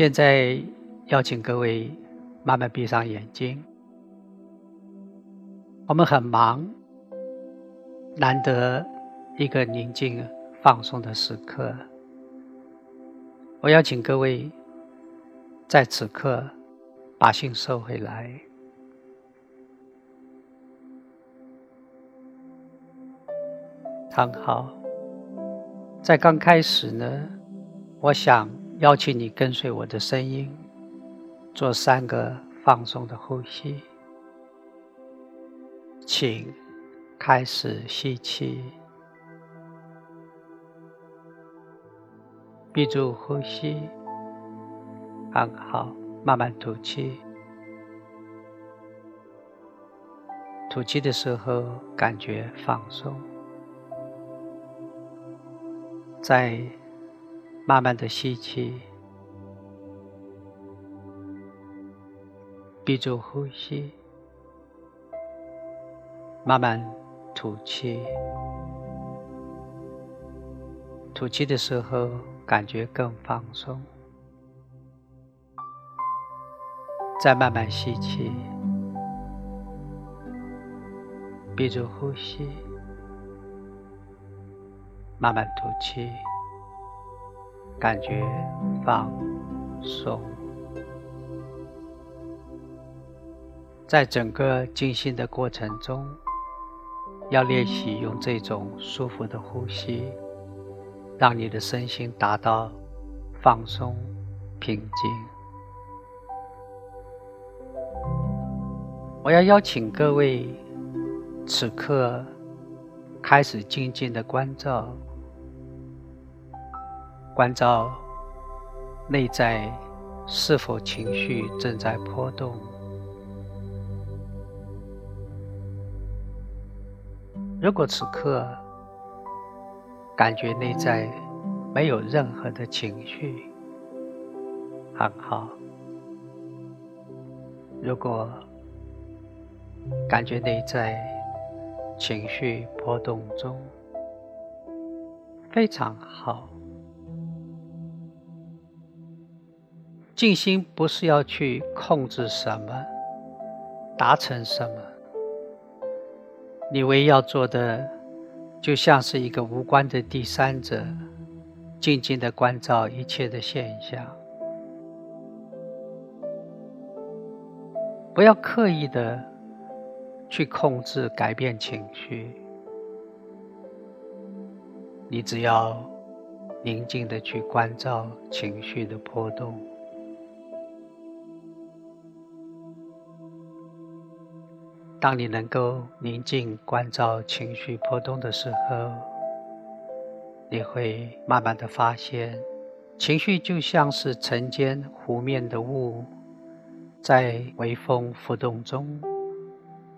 现在邀请各位慢慢闭上眼睛。我们很忙，难得一个宁静放松的时刻。我邀请各位在此刻把心收回来。很好，在刚开始呢，我想邀请你跟随我的声音，做三个放松的呼吸。请开始吸气，闭住呼吸，很好。慢慢吐气，吐气的时候感觉放松。在慢慢的吸气，闭住呼吸。慢慢吐气，吐气的时候感觉更放松。再慢慢吸气，闭住呼吸，慢慢吐气，感觉放松。在整个静心的过程中。要练习用这种舒服的呼吸，让你的身心达到放松、平静。我要邀请各位，此刻开始静静的关照，关照内在是否情绪正在波动。如果此刻感觉内在没有任何的情绪，很好；如果感觉内在情绪波动中，非常好。静心不是要去控制什么，达成什么。你唯一要做的，就像是一个无关的第三者，静静的关照一切的现象，不要刻意的去控制、改变情绪，你只要宁静的去关照情绪的波动。当你能够宁静关照情绪波动的时候，你会慢慢的发现，情绪就像是晨间湖面的雾，在微风浮动中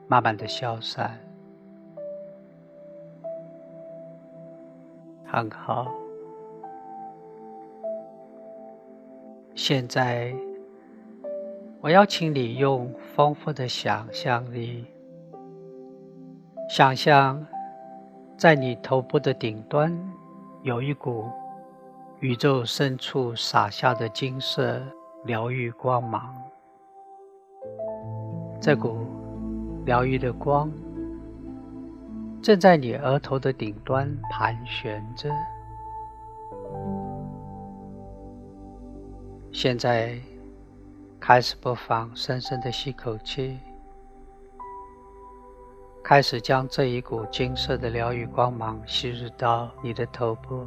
慢慢的消散。很好，现在我邀请你用丰富的想象力。想象，在你头部的顶端，有一股宇宙深处洒下的金色疗愈光芒。这股疗愈的光，正在你额头的顶端盘旋着。现在，开始播放，深深的吸口气。开始将这一股金色的疗愈光芒吸入到你的头部，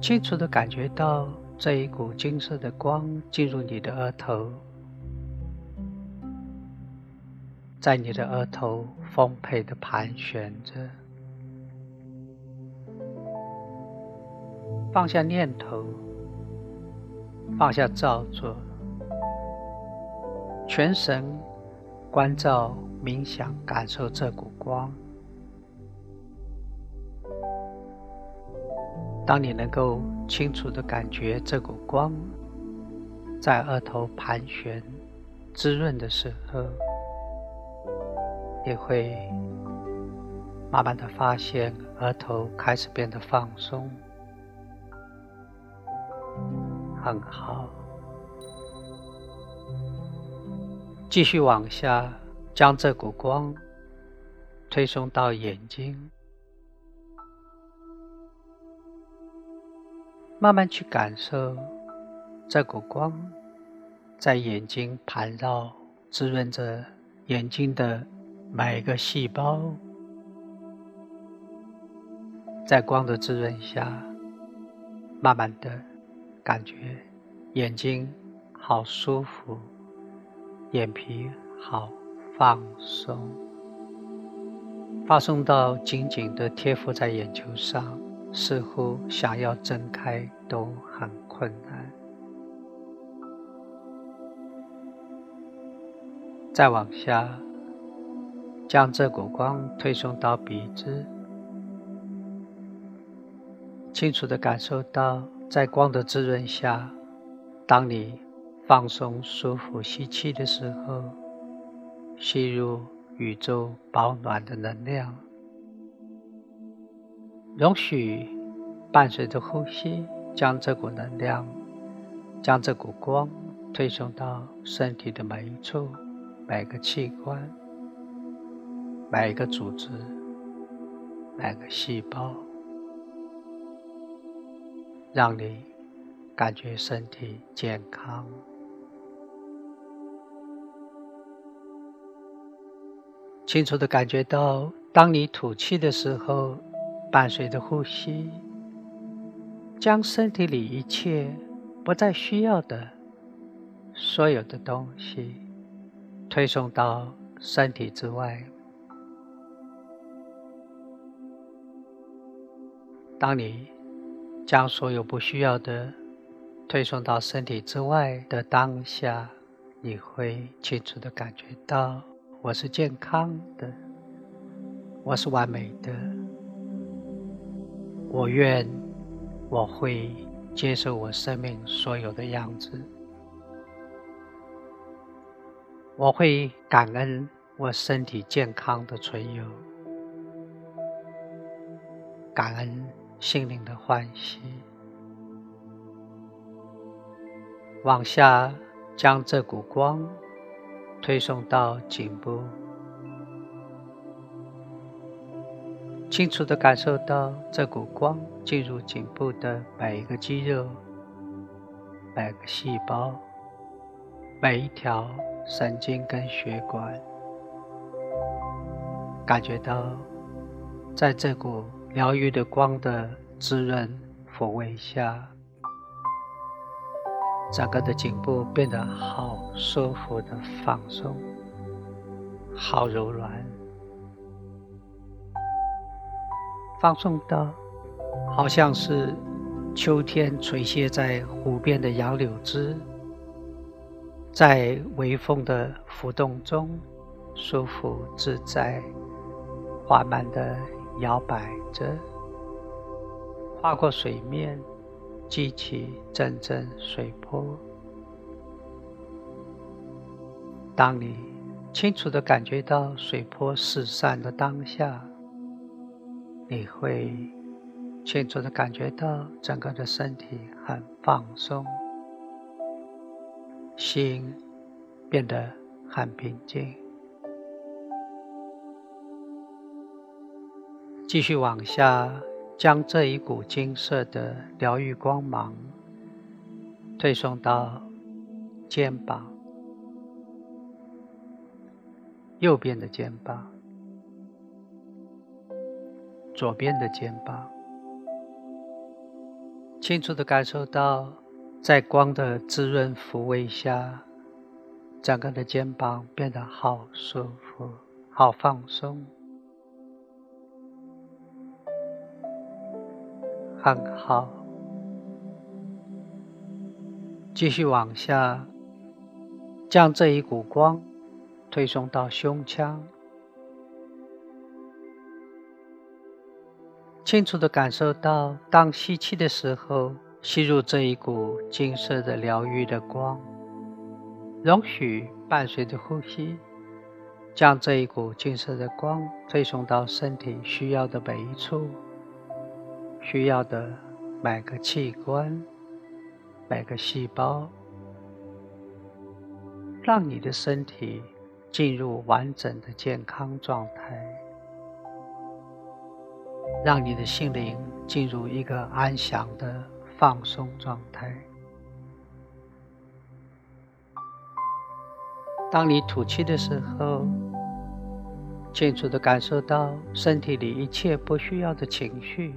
清楚的感觉到这一股金色的光进入你的额头，在你的额头丰沛的盘旋着。放下念头，放下造作，全神。关照、冥想、感受这股光。当你能够清楚的感觉这股光在额头盘旋、滋润的时候，你会慢慢的发现额头开始变得放松，很好。继续往下，将这股光推送到眼睛，慢慢去感受这股光在眼睛盘绕，滋润着眼睛的每一个细胞。在光的滋润下，慢慢的感觉眼睛好舒服。眼皮好放松，放松到紧紧的贴附在眼球上，似乎想要睁开都很困难。再往下，将这股光推送到鼻子，清楚的感受到，在光的滋润下，当你。放松、舒服，吸气的时候，吸入宇宙保暖的能量。容许伴随着呼吸，将这股能量、将这股光推送到身体的每一处、每个器官、每个组织、每个细胞，让你感觉身体健康。清楚的感觉到，当你吐气的时候，伴随着呼吸，将身体里一切不再需要的所有的东西推送到身体之外。当你将所有不需要的推送到身体之外的当下，你会清楚的感觉到。我是健康的，我是完美的。我愿，我会接受我生命所有的样子。我会感恩我身体健康的存有，感恩心灵的欢喜。往下将这股光。推送到颈部，清楚的感受到这股光进入颈部的每一个肌肉、每个细胞、每一条神经跟血管，感觉到在这股疗愈的光的滋润抚慰下。整个的颈部变得好舒服的放松，好柔软，放松到好像是秋天垂泻在湖边的杨柳枝，在微风的浮动中舒服自在，缓慢的摇摆着，划过水面。激起阵阵水波。当你清楚的感觉到水波四散的当下，你会清楚的感觉到整个的身体很放松，心变得很平静。继续往下。将这一股金色的疗愈光芒推送到肩膀，右边的肩膀，左边的肩膀，清楚的感受到，在光的滋润抚慰下，整个的肩膀变得好舒服，好放松。很好，继续往下，将这一股光推送到胸腔，清楚的感受到，当吸气的时候，吸入这一股金色的疗愈的光，容许伴随着呼吸，将这一股金色的光推送到身体需要的每一处。需要的每个器官、每个细胞，让你的身体进入完整的健康状态，让你的心灵进入一个安详的放松状态。当你吐气的时候，清楚的感受到身体里一切不需要的情绪、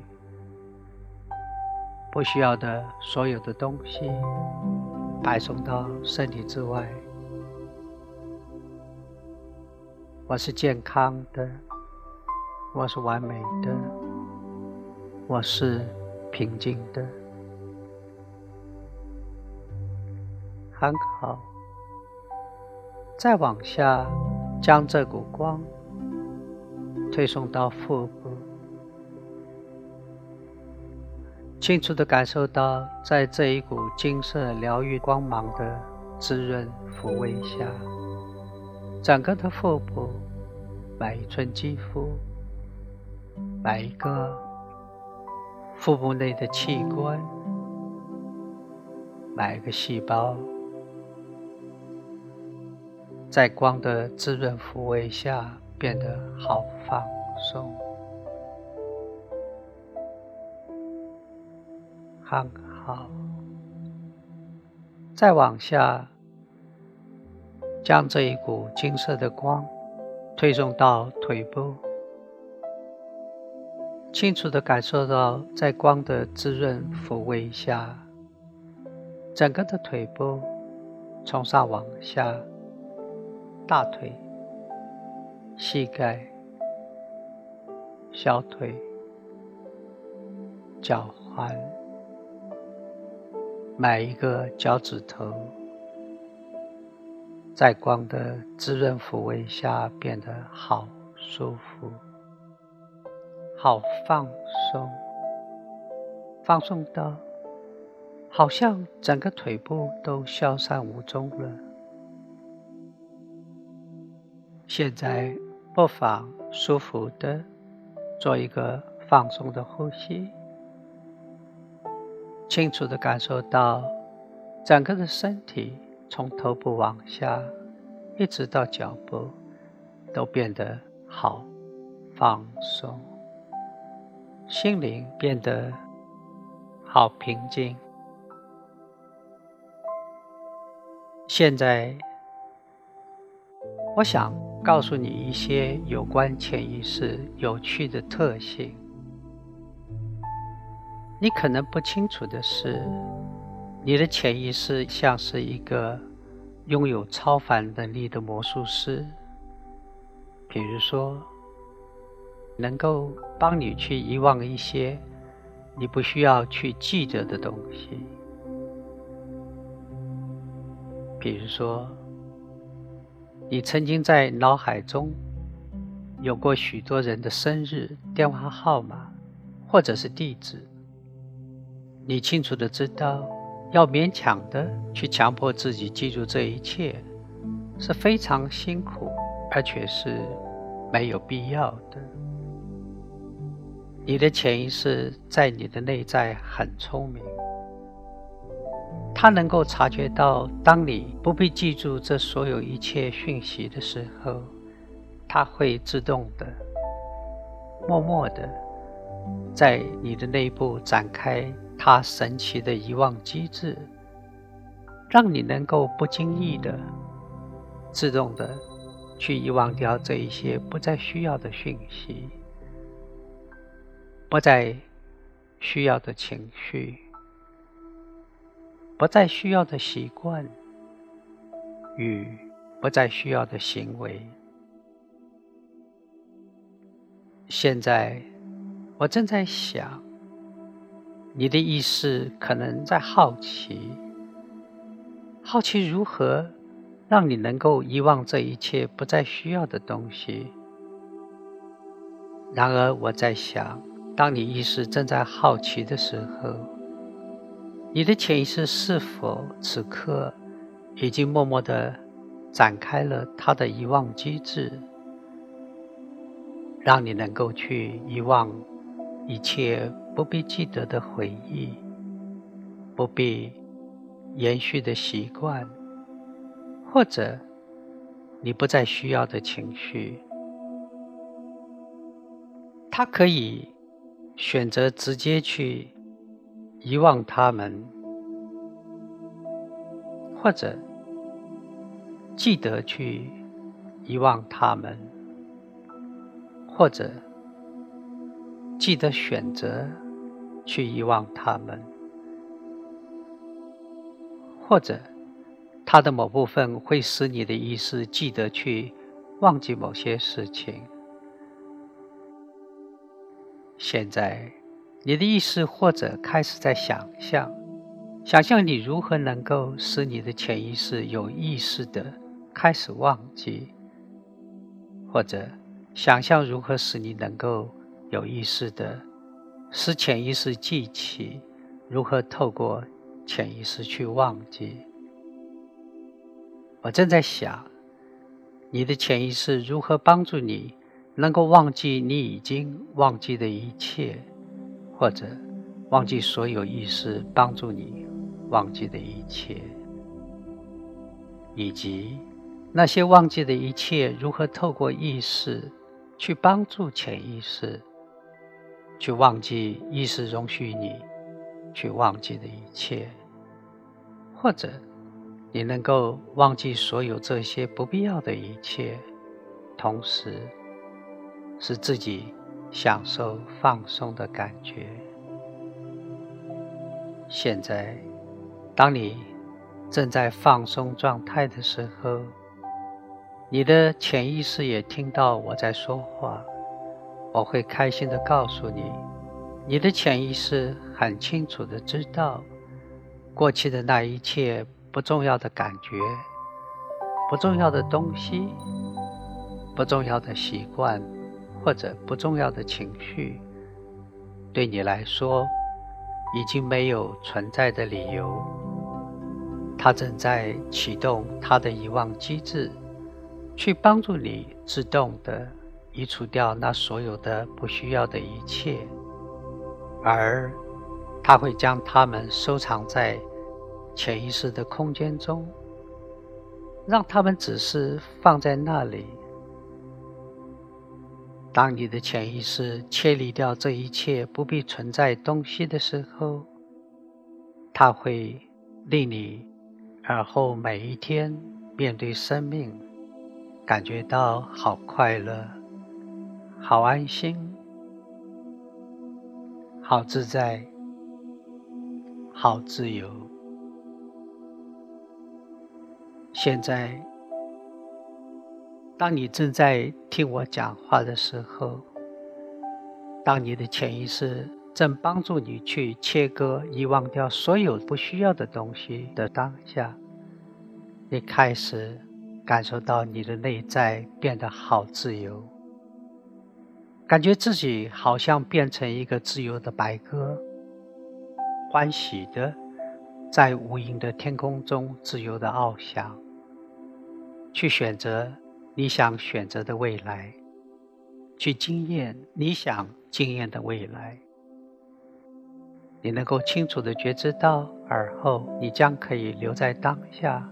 不需要的所有的东西，摆送到身体之外。我是健康的，我是完美的，我是平静的，很好。再往下，将这股光推送到腹部，清楚的感受到，在这一股金色疗愈光芒的滋润抚慰下，整个的腹部，每一寸肌肤，每一个腹部内的器官，每一个细胞。在光的滋润抚慰下，变得好放松，很好。再往下，将这一股金色的光推送到腿部，清楚的感受到，在光的滋润抚慰下，整个的腿部从上往下。大腿、膝盖、小腿、脚踝，每一个脚趾头，在光的滋润抚慰下，变得好舒服、好放松，放松到好像整个腿部都消散无踪了。现在不妨舒服的做一个放松的呼吸，清楚的感受到整个的身体从头部往下，一直到脚部，都变得好放松，心灵变得好平静。现在，我想。告诉你一些有关潜意识有趣的特性。你可能不清楚的是，你的潜意识像是一个拥有超凡能力的魔术师，比如说，能够帮你去遗忘一些你不需要去记得的东西，比如说。你曾经在脑海中有过许多人的生日、电话号码，或者是地址。你清楚的知道，要勉强的去强迫自己记住这一切，是非常辛苦，而且是没有必要的。你的潜意识在你的内在很聪明。他能够察觉到，当你不必记住这所有一切讯息的时候，他会自动的、默默的，在你的内部展开他神奇的遗忘机制，让你能够不经意的、自动的去遗忘掉这一些不再需要的讯息、不再需要的情绪。不再需要的习惯与不再需要的行为。现在，我正在想，你的意识可能在好奇，好奇如何让你能够遗忘这一切不再需要的东西。然而，我在想，当你意识正在好奇的时候。你的潜意识是否此刻已经默默的展开了它的遗忘机制，让你能够去遗忘一切不必记得的回忆，不必延续的习惯，或者你不再需要的情绪，他可以选择直接去遗忘他们，或者记得去遗忘他们，或者记得选择去遗忘他们。或者，它的某部分会使你的意识记得去忘记某些事情。现在，你的意识或者开始在想象，想象你如何能够使你的潜意识有意识的开始忘记，或者想象如何使你能够有意识的使潜意识记起，如何透过。潜意识去忘记。我正在想，你的潜意识如何帮助你能够忘记你已经忘记的一切，或者忘记所有意识帮助你忘记的一切，以及那些忘记的一切如何透过意识去帮助潜意识去忘记意识容许你去忘记的一切。或者，你能够忘记所有这些不必要的一切，同时使自己享受放松的感觉。现在，当你正在放松状态的时候，你的潜意识也听到我在说话。我会开心的告诉你，你的潜意识很清楚的知道。过去的那一切不重要的感觉、不重要的东西、不重要的习惯或者不重要的情绪，对你来说已经没有存在的理由。它正在启动它的遗忘机制，去帮助你自动的移除掉那所有的不需要的一切，而他会将它们收藏在。潜意识的空间中，让他们只是放在那里。当你的潜意识切离掉这一切不必存在东西的时候，它会令你而后每一天面对生命，感觉到好快乐、好安心、好自在、好自由。现在，当你正在听我讲话的时候，当你的潜意识正帮助你去切割、遗忘掉所有不需要的东西的当下，你开始感受到你的内在变得好自由，感觉自己好像变成一个自由的白鸽，欢喜的在无垠的天空中自由的翱翔。去选择你想选择的未来，去经验你想经验的未来。你能够清楚的觉知到，而后你将可以留在当下，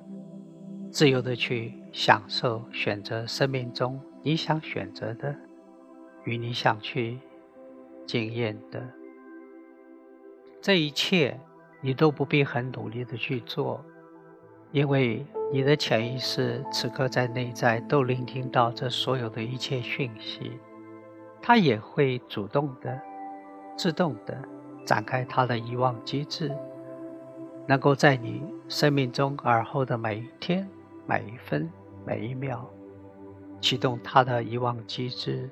自由的去享受选择生命中你想选择的，与你想去经验的这一切，你都不必很努力的去做，因为。你的潜意识此刻在内在都聆听到这所有的一切讯息，它也会主动的、自动的展开它的遗忘机制，能够在你生命中而后的每一天、每一分、每一秒，启动它的遗忘机制，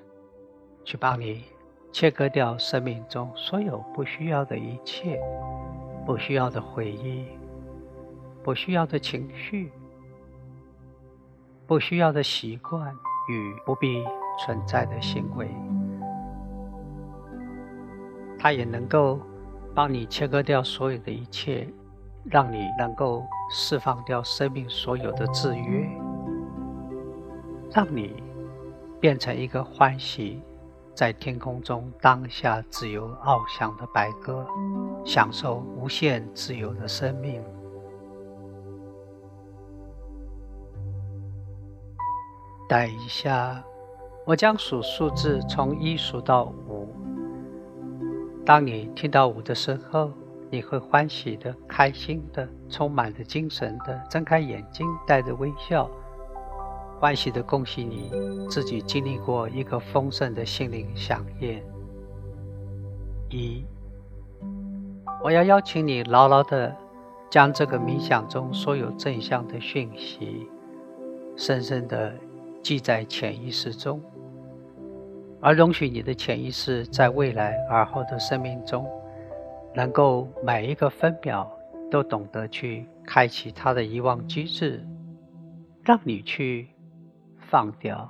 去帮你切割掉生命中所有不需要的一切、不需要的回忆、不需要的情绪。不需要的习惯与不必存在的行为，它也能够帮你切割掉所有的一切，让你能够释放掉生命所有的制约，让你变成一个欢喜在天空中当下自由翱翔的白鸽享受无限自由的生命。等一下我将数数字从一数到五。当你听到五的时候你会欢喜的开心的充满着精神的睁开眼睛带着微笑欢喜的恭喜你自己经历过一个丰盛的心灵飨宴。一，我要邀请你牢牢的将这个冥想中所有正向的讯息，深深的记在潜意识中，而容许你的潜意识在未来而后的生命中。能够每一个分秒都懂得去开启它的遗忘机制，让你去放掉、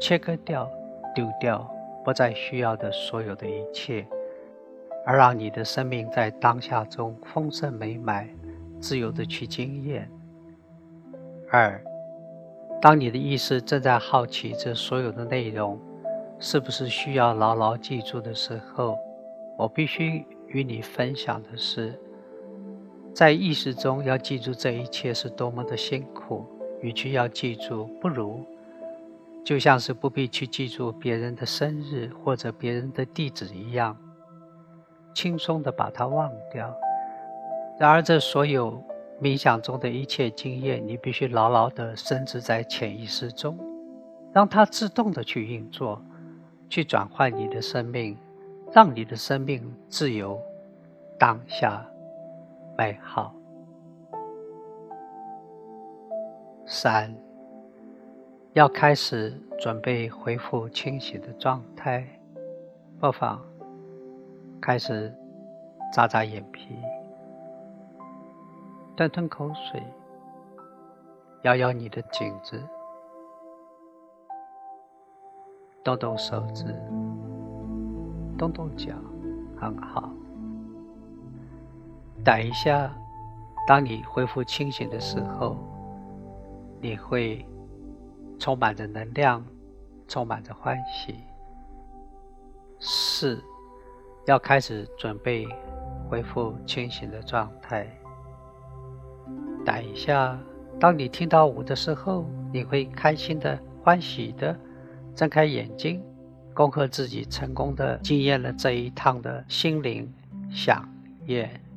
切割掉、丢掉不再需要的所有的一切，而让你的生命在当下中丰盛美满、自由的去经验。二，当你的意识正在好奇这所有的内容是不是需要牢牢记住的时候，我必须。与你分享的是，在意识中要记住这一切是多么的辛苦。与其要记住，不如就像是不必去记住别人的生日或者别人的地址一样，轻松的把它忘掉。然而，这所有冥想中的一切经验，你必须牢牢的深植在潜意识中，让它自动的去运作，去转换你的生命。让你的生命自由，当下美好。三，要开始准备恢复清醒的状态，不妨开始眨眨眼皮，吞吞口水，摇摇你的颈子，动动手指。动动脚，很好。等一下，当你恢复清醒的时候，你会充满着能量，充满着欢喜。四，要开始准备恢复清醒的状态。等一下，当你听到五的时候，你会开心的、欢喜的睁开眼睛。恭贺自己成功的经验了这一趟的心灵响宴。五。